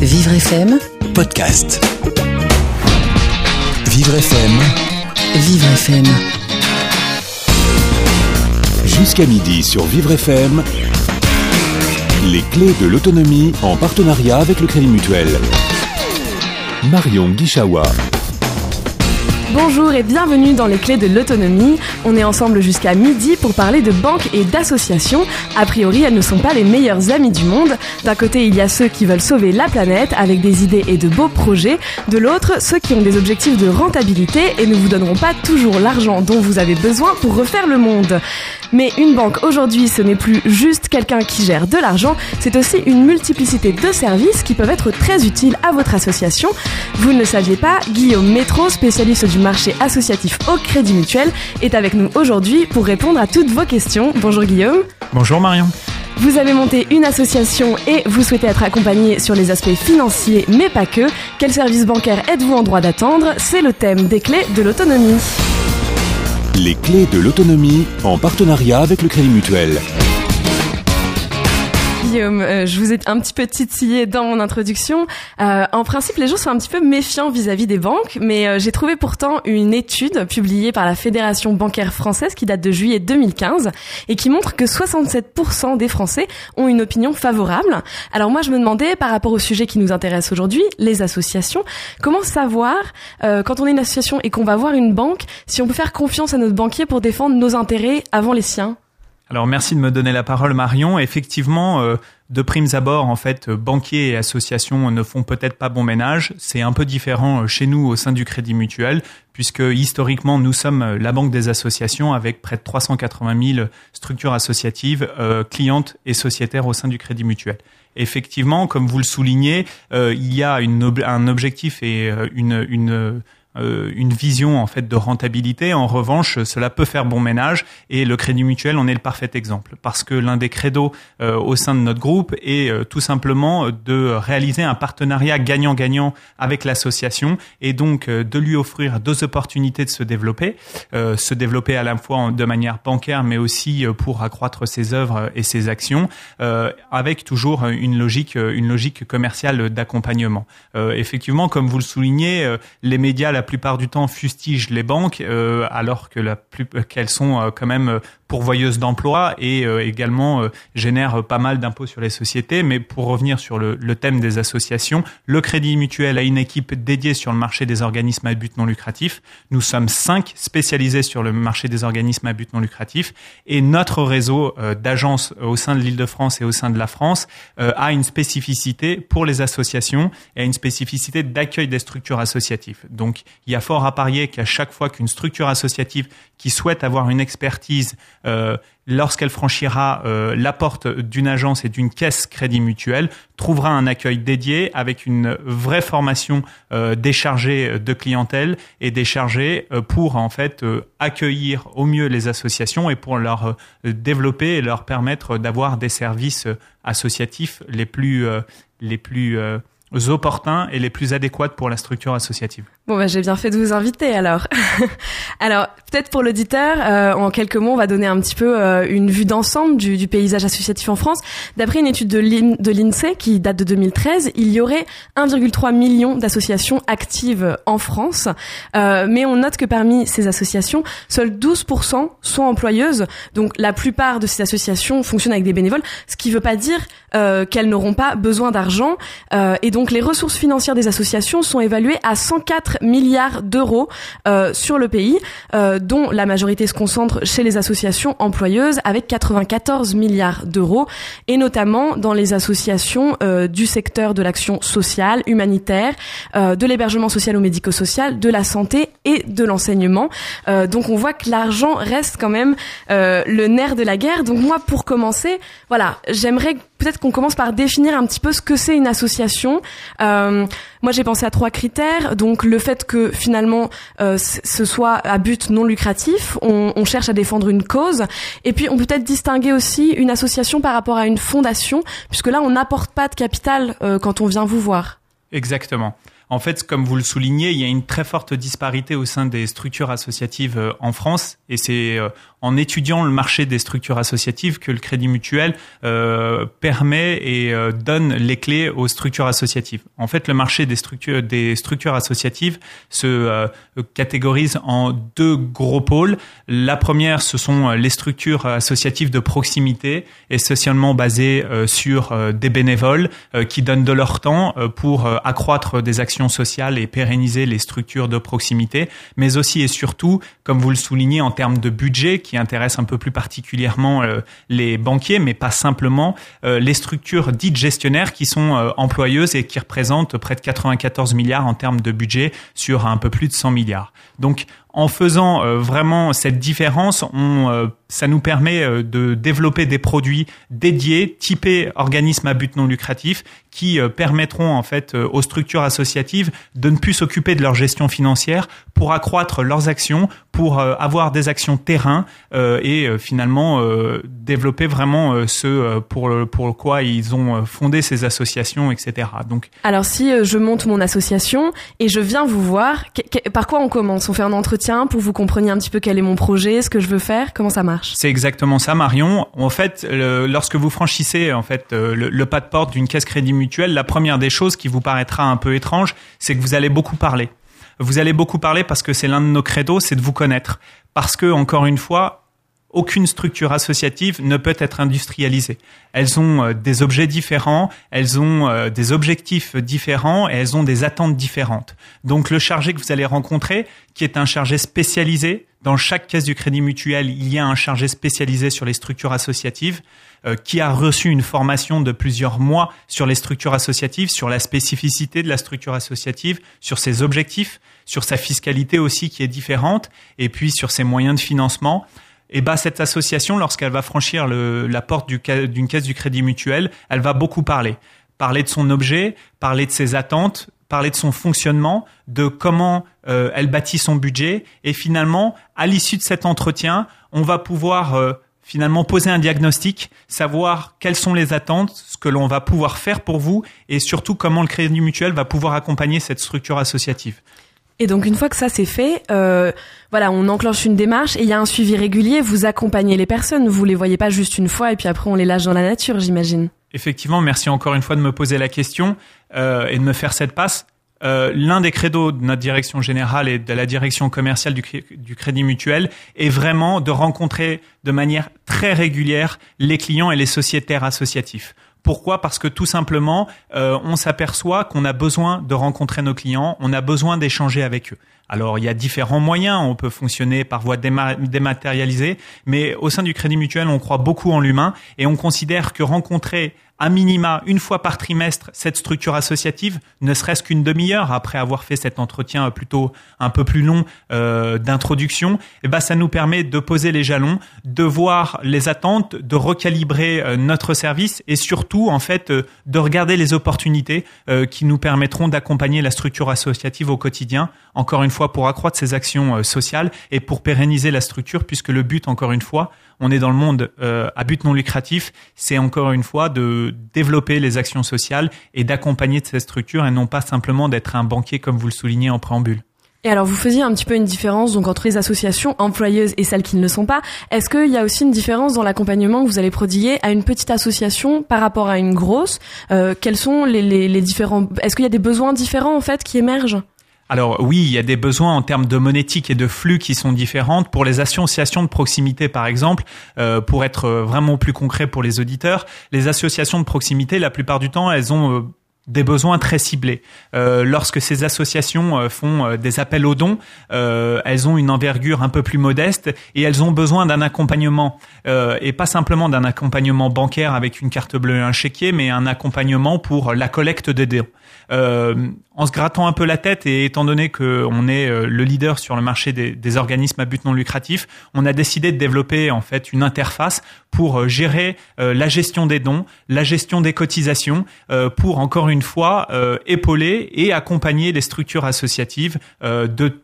Vivre FM, podcast. Vivre FM, Vivre FM. jusqu'à midi sur Vivre FM. Les clés de l'autonomie en partenariat avec le Crédit Mutuel. Marion Guichawa. Bonjour et bienvenue dans les clés de l'autonomie. On est ensemble jusqu'à midi pour parler de banques et d'associations. A priori, elles ne sont pas les meilleures amies du monde. D'un côté, il y a ceux qui veulent sauver la planète avec des idées et de beaux projets. De l'autre, ceux qui ont des objectifs de rentabilité et ne vous donneront pas toujours l'argent dont vous avez besoin pour refaire le monde. Mais une banque aujourd'hui, ce n'est plus juste quelqu'un qui gère de l'argent, c'est aussi une multiplicité de services qui peuvent être très utiles à votre association. Vous ne le saviez pas, Guillaume Métro, spécialiste du marché associatif au Crédit Mutuel, est avec nous aujourd'hui pour répondre à toutes vos questions. Bonjour Guillaume. Bonjour Marion. Vous avez monté une association et vous souhaitez être accompagné sur les aspects financiers, mais pas que. Quel service bancaire êtes-vous en droit d'attendre? C'est le thème des clés de l'autonomie. Les clés de l'autonomie en partenariat avec le Crédit Mutuel. Guillaume, euh, je vous ai un petit peu titillé dans mon introduction. Euh, en principe, les gens sont un petit peu méfiants vis-à-vis des banques, mais euh, j'ai trouvé pourtant une étude publiée par la Fédération bancaire française qui date de juillet 2015 et qui montre que 67% des Français ont une opinion favorable. Alors moi, je me demandais, par rapport au sujet qui nous intéresse aujourd'hui, les associations, comment savoir, euh, quand on est une association et qu'on va voir une banque, si on peut faire confiance à notre banquier pour défendre nos intérêts avant les siens? Alors merci de me donner la parole Marion. Effectivement, euh, de primes abord, en fait, euh, banquiers et associations ne font peut-être pas bon ménage. C'est un peu différent euh, chez nous au sein du Crédit Mutuel, puisque historiquement nous sommes euh, la banque des associations avec près de 380 000 structures associatives, euh, clientes et sociétaires au sein du Crédit Mutuel. Effectivement, comme vous le soulignez, euh, il y a une un objectif et une, une une vision en fait de rentabilité. En revanche, cela peut faire bon ménage et le Crédit Mutuel en est le parfait exemple parce que l'un des credos euh, au sein de notre groupe est euh, tout simplement de réaliser un partenariat gagnant-gagnant avec l'association et donc euh, de lui offrir deux opportunités de se développer, euh, se développer à la fois de manière bancaire mais aussi euh, pour accroître ses œuvres et ses actions euh, avec toujours une logique une logique commerciale d'accompagnement. Euh, effectivement, comme vous le soulignez, euh, les médias la plupart du temps fustigent les banques euh, alors que la plus qu'elles sont euh, quand même euh, pourvoyeuses d'emplois et euh, également euh, génèrent pas mal d'impôts sur les sociétés. Mais pour revenir sur le, thème des associations, le Crédit Mutuel a une équipe dédiée sur le marché des organismes à but non lucratif. Nous sommes cinq spécialisés sur le marché des organismes à but non lucratif et notre réseau euh, d'agences au sein de l'Île-de-France et au sein de la France euh, a une spécificité pour les associations et a une spécificité d'accueil des structures associatives. Donc, il y a fort à parier qu'à chaque fois qu'une structure associative qui souhaite avoir une expertise euh, lorsqu'elle franchira euh, la porte d'une agence et d'une caisse crédit mutuel, trouvera un accueil dédié avec une vraie formation euh, de clientèle et des chargés euh, pour en fait euh, accueillir au mieux les associations et pour leur euh, développer et leur permettre d'avoir des services associatifs les plus les plus opportuns et les plus adéquats pour la structure associative. Bon, bah, j'ai bien fait de vous inviter alors. alors, peut-être pour l'auditeur, euh, en quelques mots, on va donner un petit peu euh, une vue d'ensemble du, du paysage associatif en France. D'après une étude de l'IN- de l'INSEE qui date de 2013, il y aurait 1,3 million d'associations actives en France. Euh, mais on note que parmi ces associations, seules 12% sont employeuses. Donc, la plupart de ces associations fonctionnent avec des bénévoles, ce qui ne veut pas dire euh, qu'elles n'auront pas besoin d'argent. Euh, et donc, les ressources financières des associations sont évaluées à 104 milliards d'euros euh, sur le pays, euh, dont la majorité se concentre chez les associations employeuses avec 94 milliards d'euros, et notamment dans les associations euh, du secteur de l'action sociale, humanitaire, euh, de l'hébergement social ou médico-social, de la santé et de l'enseignement. Euh, donc on voit que l'argent reste quand même euh, le nerf de la guerre. Donc moi, pour commencer, voilà, j'aimerais peut-être qu'on commence par définir un petit peu ce que c'est une association. Moi, j'ai pensé à trois critères. Donc, le fait que finalement, euh, ce soit à but non lucratif, on, cherche à défendre une cause. Et puis, on peut peut-être distinguer aussi une association par rapport à une fondation, puisque là, on n'apporte pas de capital euh, quand on vient vous voir. Exactement. En fait, comme vous le soulignez, il y a une très forte disparité au sein des structures associatives euh, en France et c'est en étudiant le marché des structures associatives que le Crédit Mutuel euh, permet et euh, donne les clés aux structures associatives. En fait, le marché des structures, des structures associatives se euh, catégorise en deux gros pôles. La première, ce sont les structures associatives de proximité, essentiellement basées sur des bénévoles qui donnent de leur temps pour accroître des actions sociales et pérenniser les structures de proximité, mais aussi et surtout, comme vous le soulignez, en termes de budget, qui intéresse un peu plus particulièrement euh, les banquiers, mais pas simplement euh, les structures dites gestionnaires qui sont euh, employeuses et qui représentent près de 94 milliards en termes de budget sur un peu plus de 100 milliards. Donc en faisant vraiment cette différence, ça nous permet de développer des produits dédiés, typés organismes à but non lucratif, qui permettront en fait aux structures associatives de ne plus s'occuper de leur gestion financière pour accroître leurs actions, pour avoir des actions terrain euh, et euh, finalement euh, développer vraiment ce pour pour quoi ils ont fondé ces associations, etc. Donc alors si je monte mon association et je viens vous voir, par quoi on commence? On fait un entretien pour vous compreniez un petit peu quel est mon projet, ce que je veux faire, comment ça marche? C'est exactement ça, Marion. En fait, lorsque vous franchissez en fait le, le pas de porte d'une caisse crédit la première des choses qui vous paraîtra un peu étrange, c'est que vous allez beaucoup parler. Vous allez beaucoup parler parce que c'est l'un de nos credos, c'est de vous connaître. Parce que, encore une fois, aucune structure associative ne peut être industrialisée. Elles ont euh, des objets différents, elles ont euh, des objectifs différents et elles ont des attentes différentes. Donc le chargé que vous allez rencontrer, qui est un chargé spécialisé, dans chaque caisse du crédit mutuel, il y a un chargé spécialisé sur les structures associatives euh, qui a reçu une formation de plusieurs mois sur les structures associatives, sur la spécificité de la structure associative, sur ses objectifs, sur sa fiscalité aussi qui est différente, et puis sur ses moyens de financement. Et bah cette association, lorsqu'elle va franchir le, la porte d'une caisse du crédit mutuel, elle va beaucoup parler, parler de son objet, parler de ses attentes, parler de son fonctionnement, de comment euh, elle bâtit son budget, et finalement, à l'issue de cet entretien, on va pouvoir euh, finalement poser un diagnostic, savoir quelles sont les attentes, ce que l'on va pouvoir faire pour vous, et surtout comment le crédit mutuel va pouvoir accompagner cette structure associative. Et donc une fois que ça c'est fait, euh, voilà, on enclenche une démarche et il y a un suivi régulier. Vous accompagnez les personnes, vous les voyez pas juste une fois et puis après on les lâche dans la nature, j'imagine. Effectivement, merci encore une fois de me poser la question euh, et de me faire cette passe. Euh, L'un des credos de notre direction générale et de la direction commerciale du, Crédit Mutuel est vraiment de rencontrer de manière très régulière les clients et les sociétaires associatifs. Pourquoi? Parce que tout simplement, euh, on s'aperçoit qu'on a besoin de rencontrer nos clients, on a besoin d'échanger avec eux. Alors, il y a différents moyens, on peut fonctionner par voie dématérialisée, mais au sein du Crédit Mutuel, on croit beaucoup en l'humain et on considère que rencontrer à minima une fois par trimestre cette structure associative, ne serait-ce qu'une demi-heure après avoir fait cet entretien plutôt un peu plus long euh, d'introduction, eh ben ça nous permet de poser les jalons, de voir les attentes, de recalibrer euh, notre service et surtout en fait euh, de regarder les opportunités qui nous permettront d'accompagner la structure associative au quotidien. Encore une fois pour accroître ses actions sociales et pour pérenniser la structure puisque le but encore une fois on est dans le monde euh, à but non lucratif, c'est encore une fois de développer les actions sociales et d'accompagner ces structures et non pas simplement d'être un banquier comme vous le soulignez en préambule. Et alors, vous faisiez un petit peu une différence donc entre les associations employeuses et celles qui ne le sont pas. Est-ce qu'il y a aussi une différence dans l'accompagnement que vous allez prodiguer à une petite association par rapport à une grosse? Euh, Quels sont les, les, les différents Est-ce qu'il y a des besoins différents en fait qui émergent? Alors oui, il y a des besoins en termes de monétique et de flux qui sont différentes. Pour les associations de proximité, par exemple, euh, pour être euh, vraiment plus concret pour les auditeurs, les associations de proximité, la plupart du temps, elles ont euh, des besoins très ciblés. Euh, lorsque ces associations font des appels aux dons, elles ont une envergure un peu plus modeste et elles ont besoin d'un accompagnement et pas simplement d'un accompagnement bancaire avec une carte bleue et un chéquier, mais un accompagnement pour la collecte des dons. En se grattant un peu la tête et étant donné qu'on est le leader sur le marché des, organismes à but non lucratif, on a décidé de développer en fait une interface pour gérer la gestion des dons, la gestion des cotisations, pour encore une fois euh, épauler et accompagner les structures associatives euh, de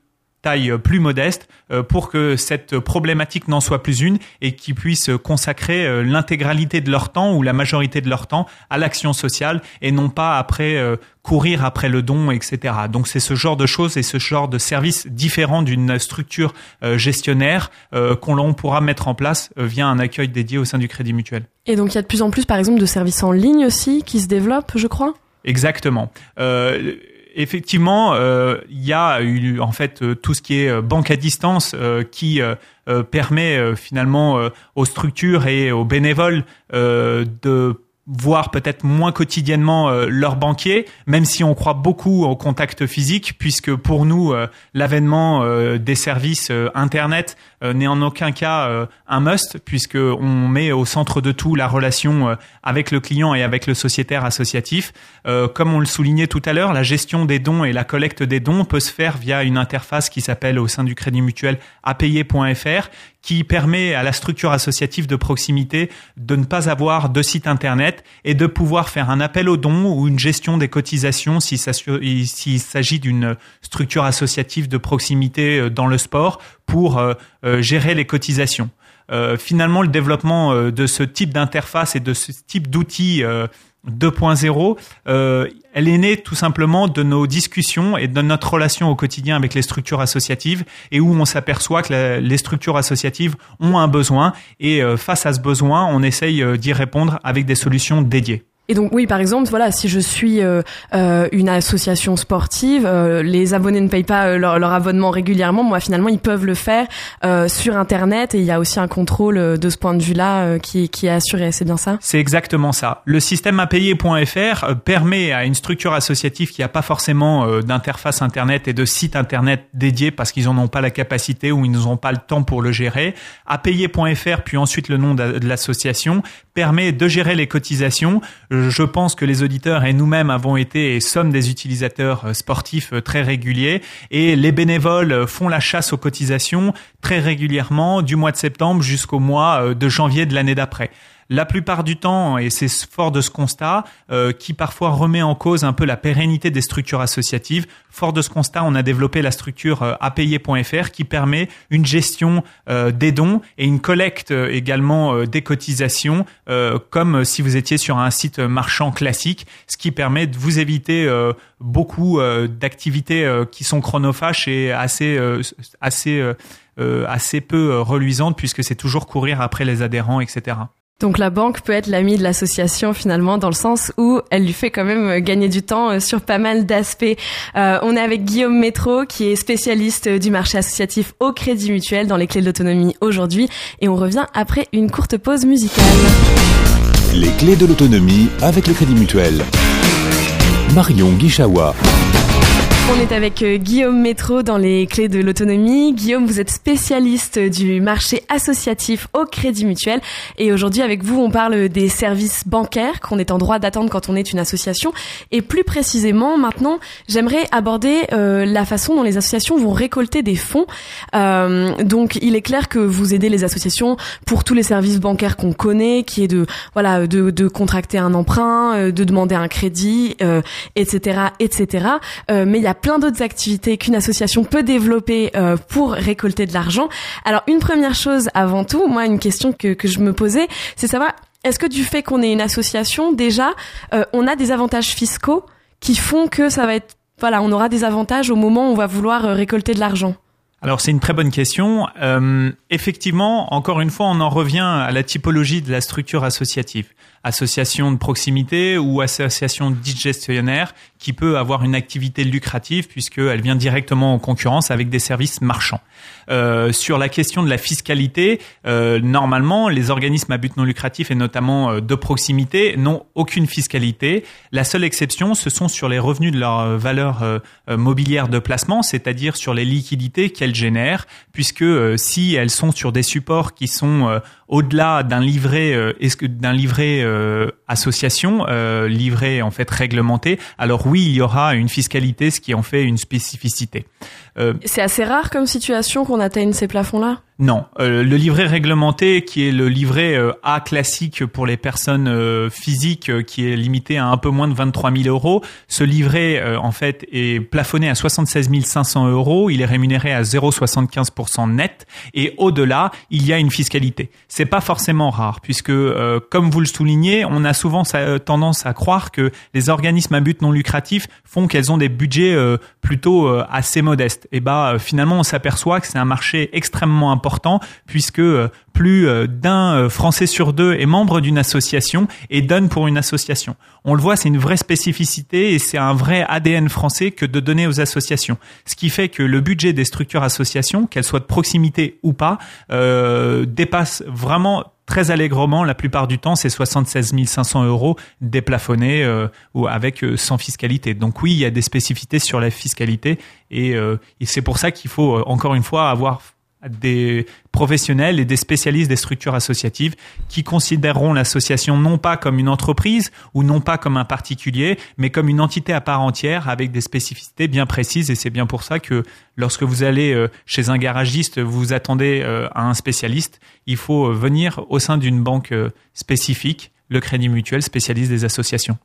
taille plus modeste pour que cette problématique n'en soit plus une et qu'ils puissent consacrer l'intégralité de leur temps ou la majorité de leur temps à l'action sociale et non pas après courir après le don, etc. Donc c'est ce genre de choses et ce genre de services différents d'une structure gestionnaire qu'on pourra mettre en place via un accueil dédié au sein du Crédit Mutuel. Et donc il y a de plus en plus, par exemple, de services en ligne aussi qui se développent, je crois? Exactement. Euh, effectivement, euh, il y a eu en fait euh, tout ce qui est banque à distance qui permet finalement aux structures et aux bénévoles de voir peut-être moins quotidiennement euh, leur banquier, même si on croit beaucoup au contact physique, puisque pour nous, euh, l'avènement euh, des services Internet n'est en aucun cas un must, puisque on met au centre de tout la relation avec le client et avec le sociétaire associatif. comme on le soulignait tout à l'heure, la gestion des dons et la collecte des dons peut se faire via une interface qui s'appelle au sein du Crédit Mutuel apayer.fr, qui permet à la structure associative de proximité de ne pas avoir de site internet et de pouvoir faire un appel aux dons ou une gestion des cotisations s'il s'agit d'une structure associative de proximité euh, dans le sport pour euh, euh, gérer les cotisations. finalement, le développement de ce type d'interface et de ce type d'outils 2.0, euh, elle est née tout simplement de nos discussions et de notre relation au quotidien avec les structures associatives et où on s'aperçoit que les structures associatives ont un besoin et euh, face à ce besoin, on essaye euh, d'y répondre avec des solutions dédiées. Et donc oui, par exemple, voilà, si je suis euh, euh, une association sportive, euh, les abonnés ne payent pas leur, leur, abonnement régulièrement. Moi, finalement, ils peuvent le faire sur Internet et il y a aussi un contrôle de ce point de vue-là qui, qui est assuré. C'est bien ça? C'est exactement ça. Le système apayer.fr permet à une structure associative qui n'a pas forcément d'interface Internet et de site Internet dédié parce qu'ils n'en ont pas la capacité ou ils n'ont pas le temps pour le gérer. Apayer.fr, puis ensuite le nom de l'association, permet de gérer les cotisations je pense que les auditeurs et nous-mêmes avons été et sommes des utilisateurs euh, sportifs euh, très réguliers. Et les bénévoles euh, font la chasse aux cotisations très régulièrement du mois de septembre jusqu'au mois de janvier de l'année d'après la plupart du temps, et c'est fort de ce constat, euh, qui parfois remet en cause un peu la pérennité des structures associatives. Fort de ce constat, on a développé la structure euh, apayer.fr qui permet une gestion euh, des dons et une collecte également des cotisations, comme si vous étiez sur un site marchand classique, ce qui permet de vous éviter beaucoup d'activités qui sont chronophages et assez assez assez peu reluisantes puisque c'est toujours courir après les adhérents, etc. Donc la banque peut être l'ami de l'association finalement dans le sens où elle lui fait quand même euh, gagner du temps euh, sur pas mal d'aspects. Euh, on est avec Guillaume Métro qui est spécialiste du marché associatif au Crédit Mutuel dans les clés de l'autonomie aujourd'hui et on revient après une courte pause musicale. Les clés de l'autonomie avec le Crédit Mutuel. Marion Guichawa. On est avec euh, Guillaume Métro dans les clés de l'autonomie. Guillaume, vous êtes spécialiste du marché associatif au Crédit Mutuel et aujourd'hui avec vous, on parle des services bancaires qu'on est en droit d'attendre quand on est une association et plus précisément maintenant, j'aimerais aborder euh, la façon dont les associations vont récolter des fonds. Euh, donc, il est clair que vous aidez les associations pour tous les services bancaires qu'on connaît, qui est de voilà de, de contracter un emprunt, de demander un crédit, etc., etc. mais il y a plein d'autres activités qu'une association peut développer euh, pour récolter de l'argent. Alors une première chose avant tout, moi une question que, que je me posais, c'est savoir est-ce que du fait qu'on est une association déjà, euh, on a des avantages fiscaux qui font que ça va être voilà, on aura des avantages au moment où on va vouloir euh, récolter de l'argent? Alors c'est une très bonne question. Effectivement, encore une fois, on en revient à la typologie de la structure associative association de proximité ou association dite gestionnaire qui peut avoir une activité lucrative puisqu'elle vient directement en concurrence avec des services marchands. Euh, sur la question de la fiscalité, euh, normalement, les organismes à but non lucratif et notamment euh, de proximité n'ont aucune fiscalité. La seule exception, ce sont sur les revenus de leur euh, valeur euh, mobilière de placement, c'est-à-dire sur les liquidités qu'elles génèrent, puisque si elles sont sur des supports qui sont au-delà d'un livret, d'un livret association, livret en fait réglementé, alors oui, il y aura une fiscalité, ce qui en fait une spécificité. C'est assez rare comme situation qu'on atteigne ces plafonds-là non, euh, le livret réglementé, qui est le livret euh, A classique pour les personnes euh, physiques, qui est limité à un peu moins de 23 000 euros, ce livret en fait est plafonné à 76 500 euros. Il est rémunéré à 0,75% net, et au-delà, il y a une fiscalité. C'est pas forcément rare, puisque comme vous le soulignez, on a souvent tendance à croire que les organismes à but non lucratif font qu'elles ont des budgets plutôt assez modestes. Et bah finalement, on s'aperçoit que c'est un marché extrêmement important puisque euh, plus euh, d'un euh, Français sur deux est membre d'une association et donne pour une association. On le voit, c'est une vraie spécificité et c'est un vrai ADN français que de donner aux associations. Ce qui fait que le budget des structures associations, qu'elles soient de proximité ou pas, dépasse vraiment très allègrement, la plupart du temps, c'est 76 500 euros déplafonnés ou avec sans fiscalité. Donc oui, il y a des spécificités sur la fiscalité et, et c'est pour ça qu'il faut encore une fois avoir des professionnels et des spécialistes des structures associatives qui considéreront l'association non pas comme une entreprise ou non pas comme un particulier, mais comme une entité à part entière avec des spécificités bien précises. Et c'est bien pour ça que lorsque vous allez euh, chez un garagiste, vous attendez euh, à un spécialiste, il faut euh, venir au sein d'une banque spécifique, le Crédit Mutuel, spécialiste des associations.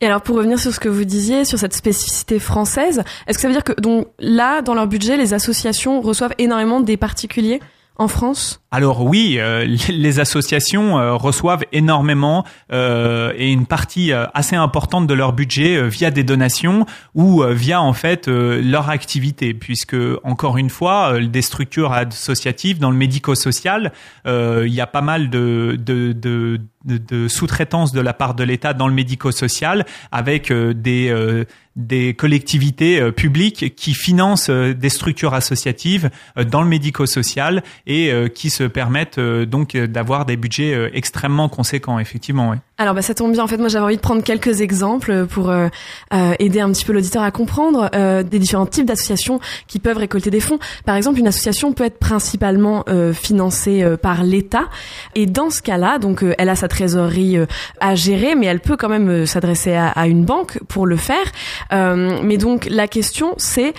Et alors pour revenir sur ce que vous disiez sur cette spécificité française, est-ce que ça veut dire que donc là dans leur budget les associations reçoivent énormément des particuliers en France? Alors oui, euh, les associations euh, reçoivent énormément euh, et une partie assez importante de leur budget via des donations ou via en fait leur activité, puisque encore une fois, des structures associatives dans le médico-social, il y a pas mal de, sous-traitance de la part de l'État dans le médico-social avec des des collectivités publiques qui financent des structures associatives dans le médico-social et qui se permettent euh, donc euh, d'avoir des budgets euh, extrêmement conséquents, effectivement. Alors bah ça tombe bien. En fait, moi j'avais envie de prendre quelques exemples pour aider un petit peu l'auditeur à comprendre des différents types d'associations qui peuvent récolter des fonds. Par exemple, une association peut être principalement financée par l'État, et dans ce cas-là, donc elle a sa trésorerie à gérer, mais elle peut quand même s'adresser à, à, une banque pour le faire. mais donc la question c'est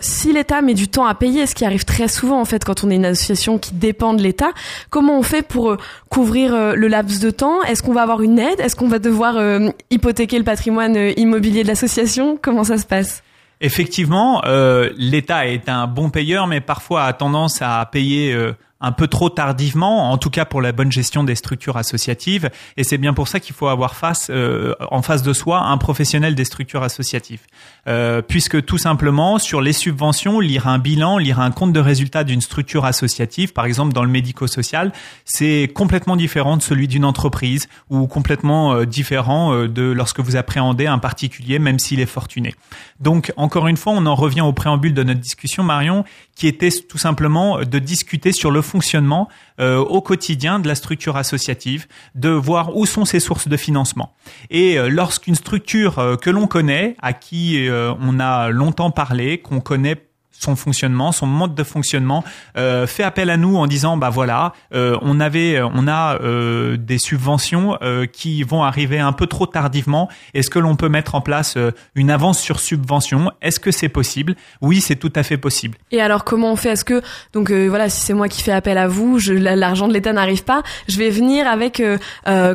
si l'État met du temps à payer, ce qui arrive très souvent en fait quand on est une association qui dépend de l'État, comment on fait pour couvrir le laps de temps? Est-ce qu'on va avoir une est-ce qu'on va devoir euh, hypothéquer le patrimoine euh, immobilier de l'association? Comment ça se passe? Effectivement, euh, l'État est un bon payeur, mais parfois a tendance à payer un peu trop tardivement, en tout cas pour la bonne gestion des structures associatives. Et c'est bien pour ça qu'il faut avoir face, euh, en face de soi un professionnel des structures associatives. Euh, puisque tout simplement, sur les subventions, lire un bilan, lire un compte de résultat d'une structure associative, par exemple dans le médico-social, c'est complètement différent de celui d'une entreprise ou complètement euh, différent euh, de lorsque vous appréhendez un particulier, même s'il est fortuné. Donc, encore une fois, on en revient au préambule de notre discussion, Marion, qui était tout simplement de discuter sur le fonctionnement euh, au quotidien de la structure associative, de voir où sont ses sources de financement. Et euh, lorsqu'une structure euh, que l'on connaît, à qui on a longtemps parlé, qu'on connaît son fonctionnement, son mode de fonctionnement, euh, fait appel à nous en disant bah voilà, euh, on avait, on a euh, des subventions euh, qui vont arriver un peu trop tardivement. Est-ce que l'on peut mettre en place euh, une avance sur subvention? Est-ce que c'est possible? Oui, c'est tout à fait possible. Et alors comment on fait? Est-ce que donc euh, voilà, si c'est moi qui fais appel à vous, l'argent de l'État n'arrive pas, je vais venir avec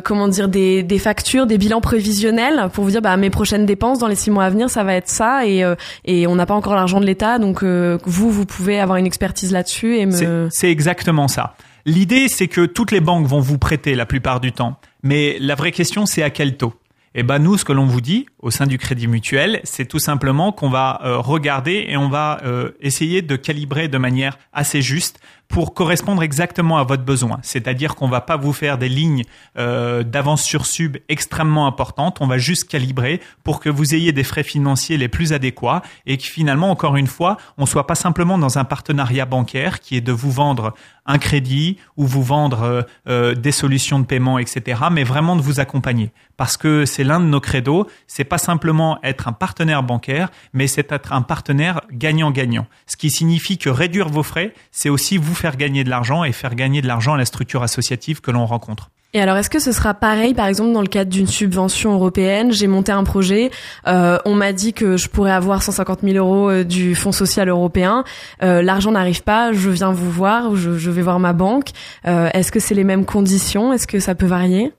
comment dire des, des factures, des bilans prévisionnels pour vous dire bah mes prochaines dépenses dans les six mois à venir, ça va être ça et et on n'a pas encore l'argent de l'État donc vous, vous pouvez avoir une expertise là-dessus et me... C'est exactement ça. L'idée, c'est que toutes les banques vont vous prêter la plupart du temps. Mais la vraie question, c'est à quel taux? Eh ben nous, ce que l'on vous dit au sein du Crédit Mutuel, c'est tout simplement qu'on va euh, regarder et on va euh, essayer de calibrer de manière assez juste pour correspondre exactement à votre besoin. C'est-à-dire qu'on va pas vous faire des lignes euh, d'avance sur sub extrêmement importantes. On va juste calibrer pour que vous ayez des frais financiers les plus adéquats et que finalement, encore une fois, on soit pas simplement dans un partenariat bancaire qui est de vous vendre un crédit ou vous vendre euh, euh, des solutions de paiement, etc. Mais vraiment de vous accompagner parce que c'est l'un de nos credos. C'est pas simplement être un partenaire bancaire, mais c'est être un partenaire gagnant-gagnant. Ce qui signifie que réduire vos frais, c'est aussi vous faire gagner de l'argent et faire gagner de l'argent à la structure associative que l'on rencontre. Et alors, est-ce que ce sera pareil, par exemple, dans le cadre d'une subvention européenne? J'ai monté un projet, euh, on m'a dit que je pourrais avoir 150 000 euros euh, du Fonds social européen. Euh, L'argent n'arrive pas, je viens vous voir, je, je vais voir ma banque. Euh, est-ce que c'est les mêmes conditions? Est-ce que ça peut varier?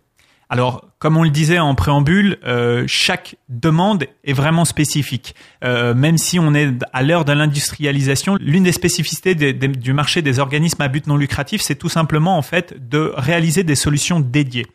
Alors, comme on le disait en préambule, euh, chaque demande est vraiment spécifique. Euh, même si on est à l'heure de l'industrialisation, l'une des spécificités du marché des organismes à but non lucratif, c'est tout simplement en fait de réaliser des solutions dédiées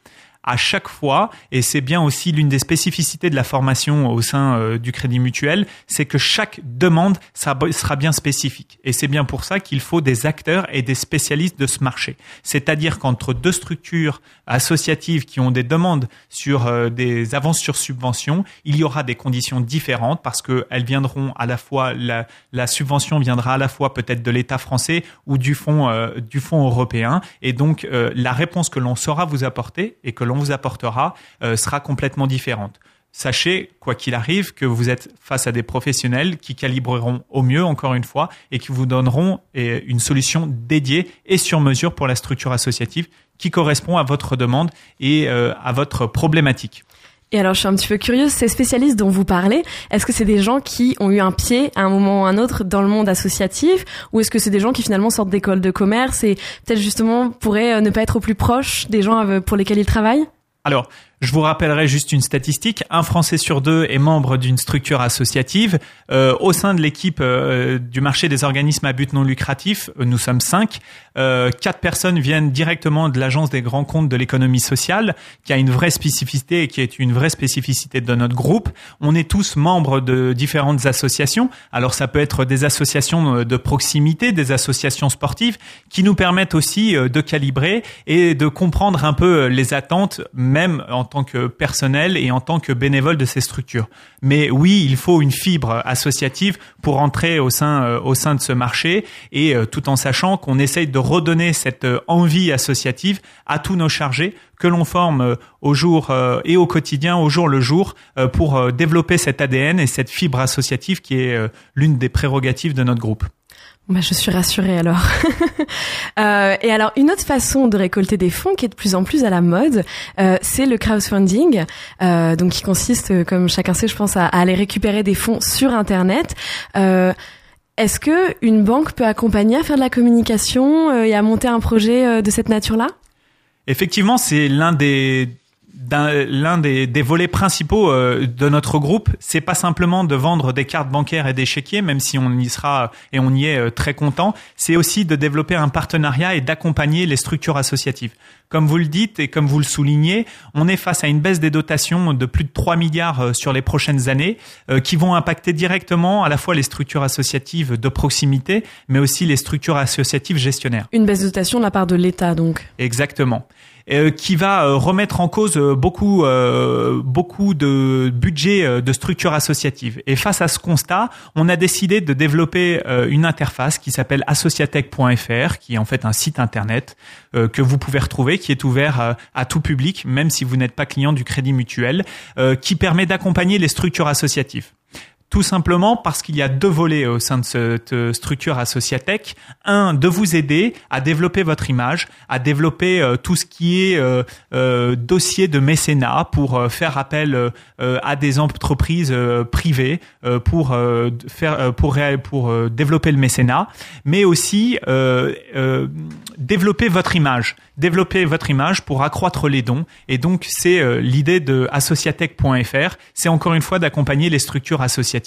à chaque fois, et c'est bien aussi l'une des spécificités de la formation au sein euh, du Crédit Mutuel, c'est que chaque demande sera bien spécifique. Et c'est bien pour ça qu'il faut des acteurs et des spécialistes de ce marché. C'est-à-dire qu'entre deux structures associatives qui ont des demandes sur euh, des avances sur subvention, il y aura des conditions différentes parce qu'elles viendront à la fois, la, subvention viendra à la fois peut-être de l'État français ou du fonds, euh, du européen. Et donc, la réponse que l'on saura vous apporter et que l'on vous apportera euh, sera complètement différente. Sachez, quoi qu'il arrive, que vous êtes face à des professionnels qui calibreront au mieux, encore une fois, et qui vous donneront euh, une solution dédiée et sur mesure pour la structure associative qui correspond à votre demande et euh, à votre problématique. Et alors, je suis un petit peu curieuse, ces spécialistes dont vous parlez, est-ce que c'est des gens qui ont eu un pied à un moment ou à un autre dans le monde associatif, ou est-ce que c'est des gens qui finalement sortent d'écoles de commerce et peut-être justement pourraient euh, ne pas être au plus proche des gens euh, pour lesquels ils travaillent? Alors, je vous rappellerai juste une statistique. Un Français sur deux est membre d'une structure associative. Euh, au sein de l'équipe euh, du marché des organismes à but non lucratif, euh, nous sommes cinq. Euh, quatre personnes viennent directement de l'agence des grands comptes de l'économie sociale, qui a une vraie spécificité et qui est une vraie spécificité de notre groupe. On est tous membres de différentes associations. Alors ça peut être des associations de proximité, des associations sportives, qui nous permettent aussi de calibrer et de comprendre un peu les attentes, même en tant que personnel et en tant que bénévole de ces structures. Mais oui, il faut une fibre associative pour entrer au sein euh, au sein de ce marché et euh, tout en sachant qu'on essaye de redonner cette euh, envie associative à tous nos chargés que l'on forme au jour et au quotidien, au jour le jour, pour développer cet ADN et cette fibre associative qui est l'une des prérogatives de notre groupe. Bah, je suis rassurée alors. euh, et alors, une autre façon de récolter des fonds qui est de plus en plus à la mode, euh, c'est le crowdfunding, euh, donc qui consiste, comme chacun sait, je pense, à, aller récupérer des fonds sur Internet. Euh, est-ce que une banque peut accompagner à faire de la communication euh, et à monter un projet euh, de cette nature-là? Effectivement, c'est l'un des l'un des, des, volets principaux euh, de notre groupe, c'est pas simplement de vendre des cartes bancaires et des chéquiers, même si on y sera et on y est euh, très content, c'est aussi de développer un partenariat et d'accompagner les structures associatives. Comme vous le dites et comme vous le soulignez, on est face à une baisse des dotations de plus de 3 milliards euh, sur les prochaines années qui vont impacter directement à la fois les structures associatives de proximité, mais aussi les structures associatives gestionnaires. Une baisse de dotation de la part de l'État donc. Exactement. Euh, qui va euh, remettre en cause euh, beaucoup beaucoup de budgets de structures associatives. Et face à ce constat, on a décidé de développer une interface qui s'appelle associatech.fr, qui est en fait un site internet que vous pouvez retrouver, qui est ouvert à tout public, même si vous n'êtes pas client du Crédit Mutuel, qui permet d'accompagner les structures associatives. Tout simplement parce qu'il y a deux volets au sein de cette euh, structure Associatech. Un, de vous aider à développer votre image, à développer euh, tout ce qui est euh, dossier de mécénat pour faire appel à des entreprises privées pour faire pour pour développer le mécénat, mais aussi développer votre image, développer votre image pour accroître les dons. Et donc c'est l'idée de associatech.fr, c'est encore une fois d'accompagner les structures associatives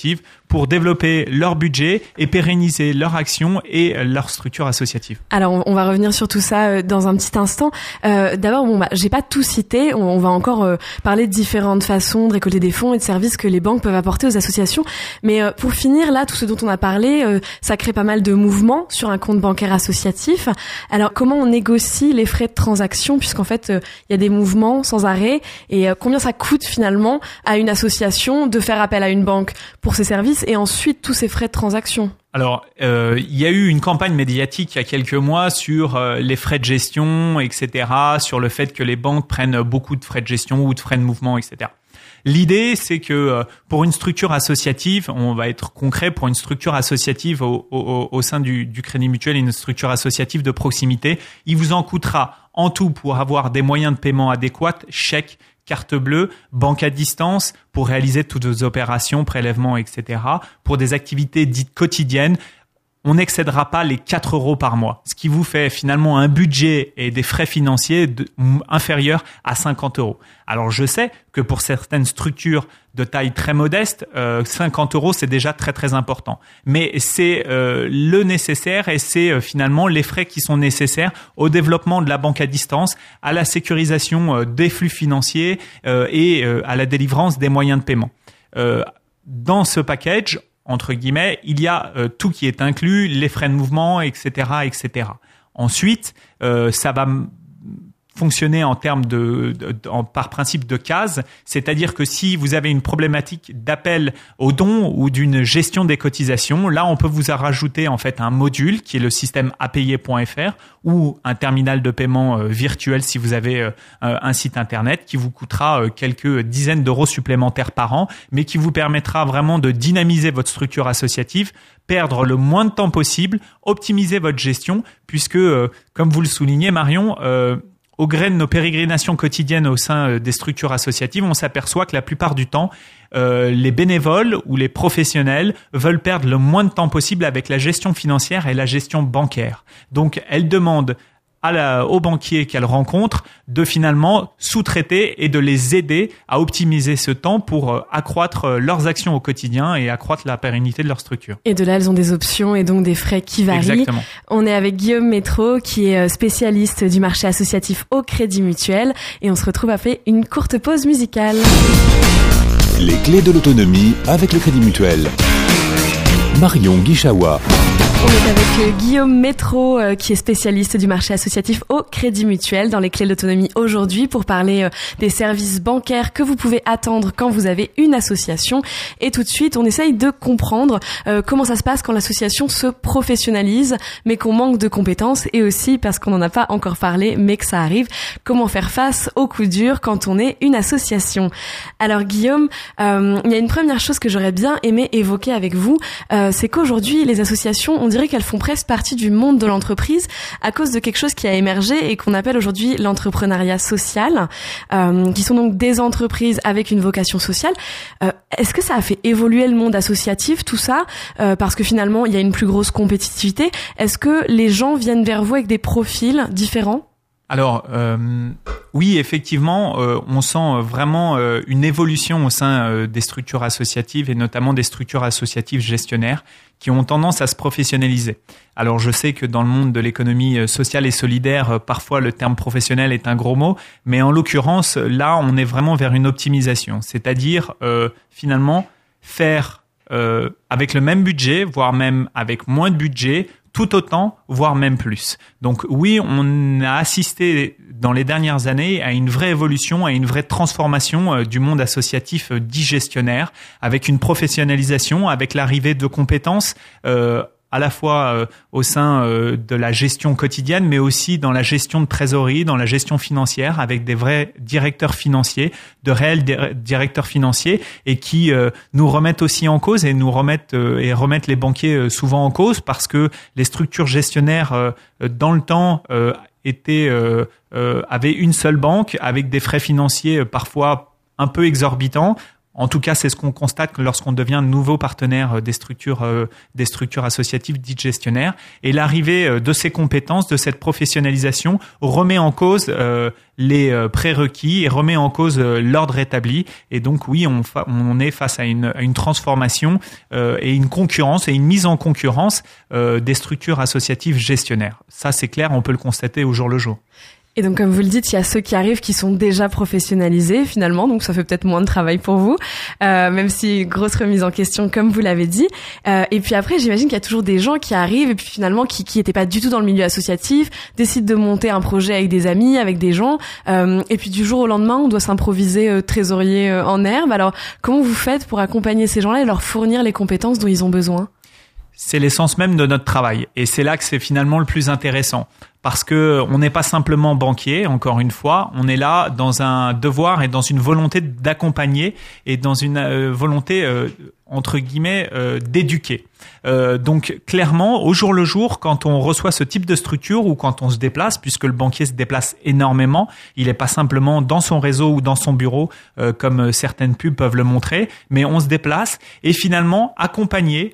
pour développer leur budget et pérenniser leur action et leur structure associative. Alors on va revenir sur tout ça euh, dans un petit instant. Euh, D'abord, bon, bah, j'ai pas tout cité. On, va encore euh, parler de différentes façons de récolter des fonds et de services que les banques peuvent apporter aux associations. Mais euh, pour finir, là, tout ce dont on a parlé, ça crée pas mal de mouvements sur un compte bancaire associatif. Alors comment on négocie les frais de transaction puisqu'en fait il y a des mouvements sans arrêt? Et combien ça coûte finalement à une association de faire appel à une banque pour ces services et ensuite tous ces frais de transaction alors, euh, il y a eu une campagne médiatique il y a quelques mois sur euh, les frais de gestion, etc., sur le fait que les banques prennent beaucoup de frais de gestion ou de frais de mouvement, etc. L'idée, c'est que euh, pour une structure associative, on va être concret, pour une structure associative au, sein du, du Crédit Mutuel, une structure associative de proximité, il vous en coûtera en tout pour avoir des moyens de paiement adéquats, chèques, carte bleue, banque à distance pour réaliser toutes vos opérations, prélèvements, etc. Pour des activités dites quotidiennes, on n'excédera pas les 4 euros par mois, ce qui vous fait finalement un budget et des frais financiers inférieurs à 50 euros. Alors je sais que pour certaines structures de taille très modeste, 50 euh, euros c'est déjà très très important. Mais c'est euh, le nécessaire et c'est euh, finalement les frais qui sont nécessaires au développement de la banque à distance, à la sécurisation des flux financiers et à la délivrance des moyens de paiement. dans ce package, entre guillemets, il y a euh, tout qui est inclus, les frais de mouvement, etc., etc. Ensuite, euh, ça va fonctionner en termes de, par principe de case, c'est-à-dire que si vous avez une problématique d'appel au don ou d'une gestion des cotisations, là on peut vous rajouter en fait un module qui est le système apayer.fr ou un terminal de paiement euh, virtuel si vous avez euh, un site internet qui vous coûtera euh, quelques dizaines d'euros supplémentaires par an, mais qui vous permettra vraiment de dynamiser votre structure associative, perdre le moins de temps possible, optimiser votre gestion, puisque comme vous le soulignez Marion, au gré de nos pérégrinations quotidiennes au sein euh, des structures associatives, on s'aperçoit que la plupart du temps, euh, les bénévoles ou les professionnels veulent perdre le moins de temps possible avec la gestion financière et la gestion bancaire. Donc, elles demandent à la, aux banquiers qu'elles rencontrent de finalement sous-traiter et de les aider à optimiser ce temps pour euh, accroître euh, leurs actions au quotidien et accroître la pérennité de leur structure. Et de là, elles ont des options et donc des frais qui varient. Exactement. On est avec Guillaume Métro, qui est euh, spécialiste du marché associatif au Crédit Mutuel, et on se retrouve après une courte pause musicale. Les clés de l'autonomie avec le Crédit Mutuel. Marion Guichawa. On est avec euh, Guillaume Métro, euh, qui est spécialiste du marché associatif au Crédit Mutuel dans les clés de l'autonomie aujourd'hui pour parler euh, des services bancaires que vous pouvez attendre quand vous avez une association. Et tout de suite, on essaye de comprendre comment ça se passe quand l'association se professionnalise, mais qu'on manque de compétences et aussi parce qu'on n'en a pas encore parlé, mais que ça arrive, comment faire face aux coups durs quand on est une association? Alors Guillaume, il y a une première chose que j'aurais bien aimé évoquer avec vous, c'est qu'aujourd'hui, les associations ont dirait qu'elles font presque partie du monde de l'entreprise à cause de quelque chose qui a émergé et qu'on appelle aujourd'hui l'entrepreneuriat social, euh, qui sont donc des entreprises avec une vocation sociale. Euh, Est-ce que ça a fait évoluer le monde associatif, tout ça, euh, parce que finalement il y a une plus grosse compétitivité? Est-ce que les gens viennent vers vous avec des profils différents? Alors euh, oui, effectivement, euh, on sent vraiment euh, une évolution au sein des structures associatives et notamment des structures associatives gestionnaires qui ont tendance à se professionnaliser. Alors je sais que dans le monde de l'économie sociale et solidaire, parfois le terme professionnel est un gros mot, mais en l'occurrence, là, on est vraiment vers une optimisation, c'est-à-dire finalement faire avec le même budget, voire même avec moins de budget, tout autant, voire même plus. Donc oui, on a assisté dans les dernières années à une vraie évolution, à une vraie transformation euh, du monde associatif euh, dit gestionnaire, avec une professionnalisation, avec l'arrivée de compétences euh, à la fois euh, au sein euh, de la gestion quotidienne, mais aussi dans la gestion de trésorerie, dans la gestion financière, avec des vrais directeurs financiers, de réels directeurs financiers, et qui euh, nous remettent aussi en cause et remettent les banquiers souvent en cause parce que les structures gestionnaires dans le temps étaient avaient une seule banque avec des frais financiers parfois un peu exorbitants, en tout cas, c'est ce qu'on constate lorsqu'on devient nouveau partenaire euh, des structures, euh, des structures associatives dites gestionnaires. Et l'arrivée euh, de ces compétences, de cette professionnalisation, remet en cause les prérequis et remet en cause l'ordre établi. Et donc, oui, on, est face à une, une transformation et une concurrence et une mise en concurrence des structures associatives gestionnaires. Ça, c'est clair, on peut le constater au jour le jour. Et donc, comme vous le dites, il y a ceux qui arrivent qui sont déjà professionnalisés finalement, donc ça fait peut-être moins de travail pour vous, euh, même si grosse remise en question, comme vous l'avez dit. Euh, et puis après, j'imagine qu'il y a toujours des gens qui arrivent et puis finalement qui qui étaient pas du tout dans le milieu associatif, décident de monter un projet avec des amis, avec des gens, euh, et puis du jour au lendemain, on doit s'improviser euh, trésorier euh, en herbe. Alors, comment vous faites pour accompagner ces gens-là et leur fournir les compétences dont ils ont besoin? C'est l'essence même de notre travail, et c'est là que c'est finalement le plus intéressant parce que on n'est pas simplement banquier, encore une fois, on est là dans un devoir et dans une volonté d'accompagner et dans une euh, volonté euh, entre guillemets euh, d'éduquer. Euh, donc clairement, au jour le jour, quand on reçoit ce type de structure ou quand on se déplace, puisque le banquier se déplace énormément, il n'est pas simplement dans son réseau ou dans son bureau euh, comme certaines pubs peuvent le montrer, mais on se déplace et finalement accompagner,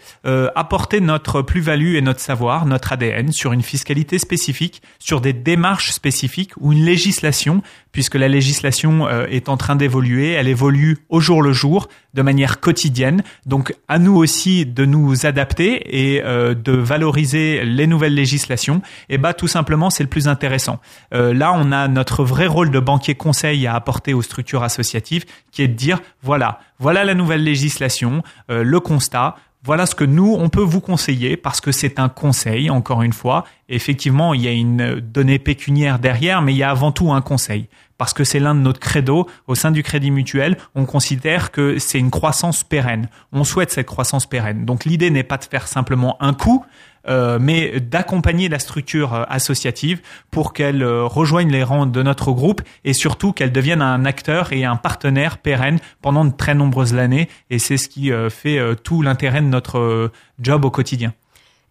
apporter notre plus-value et notre savoir, notre ADN sur une fiscalité spécifique, sur des démarches spécifiques ou une législation, puisque la législation est en train d'évoluer, elle évolue au jour le jour de manière quotidienne. Donc à nous aussi de nous adapter et euh, de valoriser les nouvelles législations. Et bah tout simplement c'est le plus intéressant. Euh, là on a notre vrai rôle de banquier conseil à apporter aux structures associatives, qui est de dire voilà voilà la nouvelle législation, euh, le constat. Voilà ce que nous, on peut vous conseiller parce que c'est un conseil, encore une fois. Effectivement, il y a une donnée pécuniaire derrière, mais il y a avant tout un conseil parce que c'est l'un de notre credo au sein du Crédit Mutuel. On considère que c'est une croissance pérenne. On souhaite cette croissance pérenne. Donc l'idée n'est pas de faire simplement un coup, euh, mais d'accompagner la structure euh, associative pour qu'elle euh, rejoigne les rangs de notre groupe et surtout qu'elle devienne un acteur et un partenaire pérenne pendant de très nombreuses années. Et c'est ce qui fait tout l'intérêt de notre job au quotidien.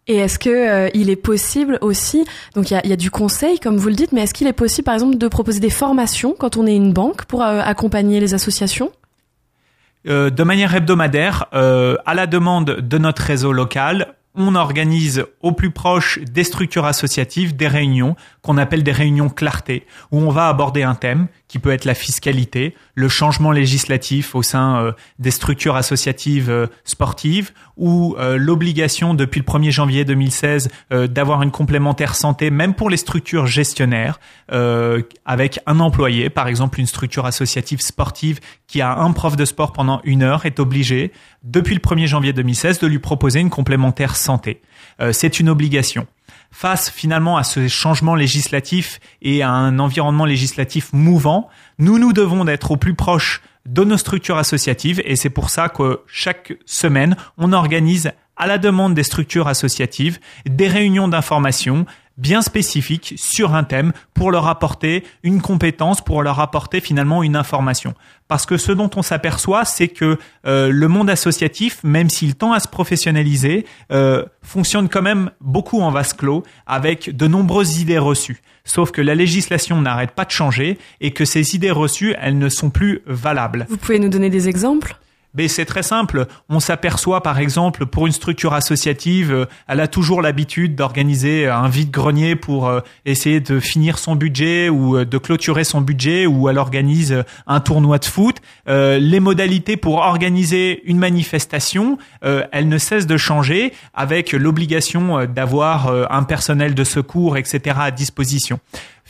Et est-ce que euh, il est possible aussi, donc il y a, y a, du conseil comme vous le dites, mais est-ce qu'il est possible par exemple de proposer des formations quand on est une banque pour euh, accompagner les associations? Euh, De manière hebdomadaire, à la demande de notre réseau local, on organise au plus proche des structures associatives des réunions qu'on appelle des réunions clarté, où on va aborder un thème qui peut être la fiscalité, le changement législatif au sein euh, des structures associatives euh, sportives, ou euh, l'obligation depuis le 1er janvier 2016 d'avoir une complémentaire santé, même pour les structures gestionnaires, avec un employé, par exemple une structure associative sportive qui a un prof de sport pendant une heure, est obligé, depuis le 1er janvier 2016, de lui proposer une complémentaire santé. C'est une obligation face finalement à ce changement législatif et à un environnement législatif mouvant, nous nous devons d'être au plus proche de nos structures associatives et c'est pour ça que chaque semaine, on organise à la demande des structures associatives des réunions d'information bien spécifiques sur un thème pour leur apporter une compétence, pour leur apporter finalement une information. Parce que ce dont on s'aperçoit, c'est que euh, le monde associatif, même s'il tend à se professionnaliser, euh, fonctionne quand même beaucoup en vase clos, avec de nombreuses idées reçues. Sauf que la législation n'arrête pas de changer et que ces idées reçues, elles ne sont plus valables. Vous pouvez nous donner des exemples? C'est très simple. On s'aperçoit par exemple pour une structure associative, euh, elle a toujours l'habitude d'organiser un vide-grenier pour euh, essayer de finir son budget ou euh, de clôturer son budget ou elle organise un tournoi de foot. les modalités pour organiser une manifestation, elles ne cessent de changer avec l'obligation d'avoir un personnel de secours, etc. à disposition.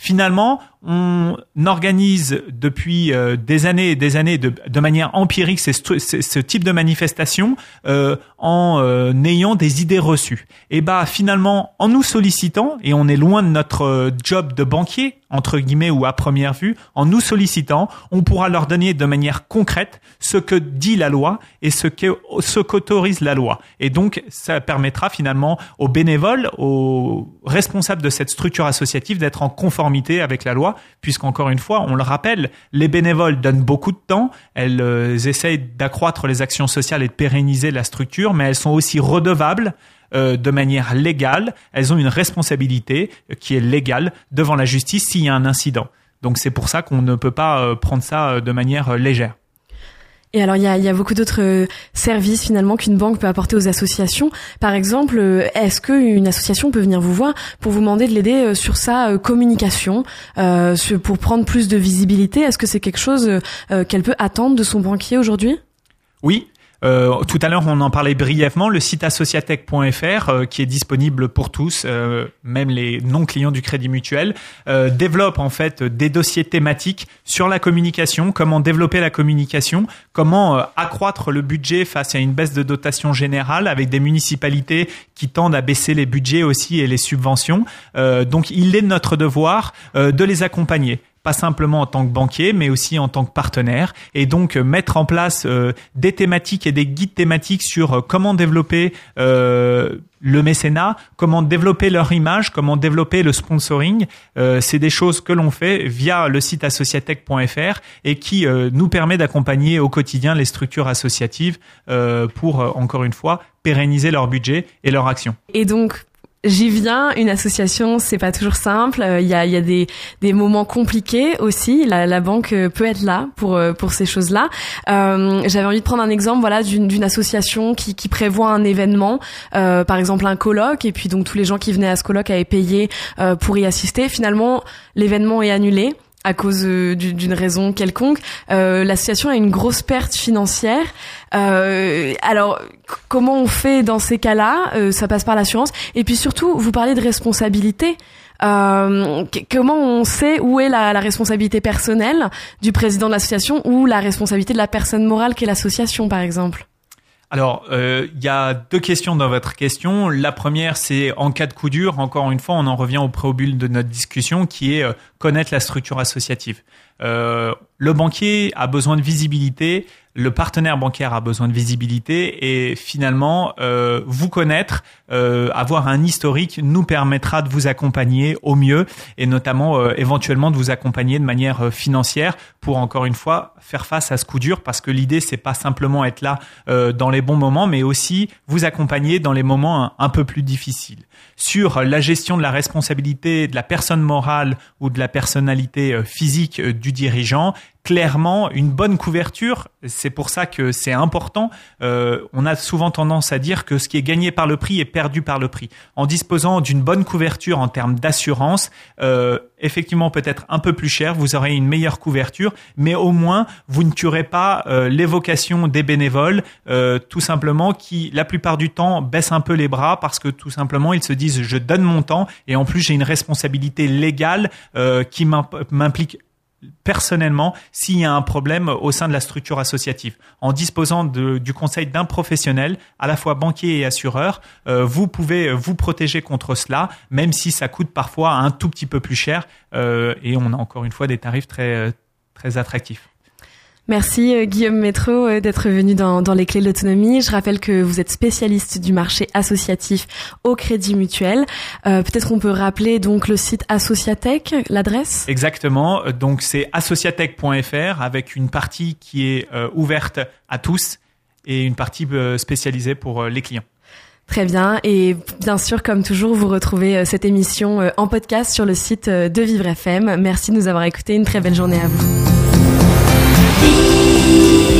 Finalement, on organise depuis euh, des années et des années de, manière empirique ce type de manifestation euh, en euh, ayant des idées reçues. Et bah finalement, en nous sollicitant, et on est loin de notre job de banquier, entre guillemets ou à première vue, en nous sollicitant, on pourra leur donner de manière concrète ce que dit la loi et ce que qu'autorise la loi. Et donc, ça permettra finalement aux bénévoles, aux responsables de cette structure associative d'être en conformité avec la loi, puisqu'encore une fois, on le rappelle, les bénévoles donnent beaucoup de temps, elles euh, essayent d'accroître les actions sociales et de pérenniser la structure, mais elles sont aussi redevables euh, de manière légale, elles ont une responsabilité euh, qui est légale devant la justice s'il y a un incident. Donc c'est pour ça qu'on ne peut pas euh, prendre ça de manière légère. Et alors il y a, y a, beaucoup d'autres services finalement qu'une banque peut apporter aux associations. Par exemple, est-ce qu'une association peut venir vous voir pour vous demander de l'aider sur sa communication, euh, pour prendre plus de visibilité? Est-ce que c'est quelque chose qu'elle peut attendre de son banquier aujourd'hui? Oui, euh, tout à l'heure, on en parlait brièvement. Le site associatech.fr, euh, qui est disponible pour tous, euh, même les non-clients du Crédit Mutuel, développe en fait des dossiers thématiques sur la communication, comment développer la communication, comment accroître le budget face à une baisse de dotation générale avec des municipalités qui tendent à baisser les budgets aussi et les subventions. donc, il est de notre devoir de les accompagner. Pas simplement en tant que banquier, mais aussi en tant que partenaire, et donc euh, mettre en place euh, des thématiques et des guides thématiques sur euh, comment développer le mécénat, comment développer leur image, comment développer le sponsoring. c'est des choses que l'on fait via le site associatech.fr et qui nous permet d'accompagner au quotidien les structures associatives pour, encore une fois, pérenniser leur budget et leur action. Et donc, J'y viens, une association, c'est pas toujours simple. Il y a, y a des, des moments compliqués aussi. La, la banque peut être là pour euh, pour ces choses-là. Euh, J'avais envie de prendre un exemple, voilà, d'une association qui, qui prévoit un événement, euh, par exemple un colloque, et puis donc tous les gens qui venaient à ce colloque avaient payé euh, pour y assister. Finalement, l'événement est annulé à cause euh, d'une raison quelconque, euh, l'association a une grosse perte financière. Euh, alors, comment on fait dans ces cas-là? Euh, Ça passe par l'assurance. Et puis surtout, vous parlez de responsabilité. Comment on sait où est la, la, responsabilité personnelle du président de l'association ou la responsabilité de la personne morale qu'est l'association, par exemple? Alors, euh, il y a deux questions dans votre question. La première, c'est en cas de coup dur, encore une fois, on en revient au préambule de notre discussion, qui est euh, connaître la structure associative. Euh, le banquier a besoin de visibilité, le partenaire bancaire a besoin de visibilité et finalement, euh, vous connaître, euh, avoir un historique nous permettra de vous accompagner au mieux et notamment éventuellement de vous accompagner de manière financière pour encore une fois faire face à ce coup dur parce que l'idée c'est pas simplement être là dans les bons moments mais aussi vous accompagner dans les moments un peu plus difficiles. Sur la gestion de la responsabilité de la personne morale ou de la personnalité physique du dirigeant, clairement une bonne couverture. C'est pour ça que c'est important. Euh, on a souvent tendance à dire que ce qui est gagné par le prix est perdu par le prix. En disposant d'une bonne couverture en termes d'assurance, euh, effectivement peut-être un peu plus cher, vous aurez une meilleure couverture, mais au moins vous ne tuerez pas euh, l'évocation des bénévoles, euh, tout simplement qui la plupart du temps baissent un peu les bras parce que tout simplement ils se disent je donne mon temps et en plus j'ai une responsabilité légale euh, qui m'implique personnellement s'il y a un problème au sein de la structure associative. En disposant du conseil d'un professionnel, à la fois banquier et assureur, euh, vous pouvez vous protéger contre cela, même si ça coûte parfois un tout petit peu plus cher. Euh, et on a encore une fois des tarifs très, très attractifs. Merci euh, Guillaume Métro euh, d'être venu dans, dans, les clés de l'autonomie. Je rappelle que vous êtes spécialiste du marché associatif au Crédit Mutuel. Euh, Peut-être on peut rappeler donc le site Associatech, l'adresse? Exactement. Donc c'est associatech.fr avec une partie qui est euh, ouverte à tous et une partie spécialisée pour les clients. Très bien. Et bien sûr, comme toujours, vous retrouvez cette émission en podcast sur le site de Vivre FM. Merci de nous avoir écoutés. Une très belle journée à vous. Vivre FM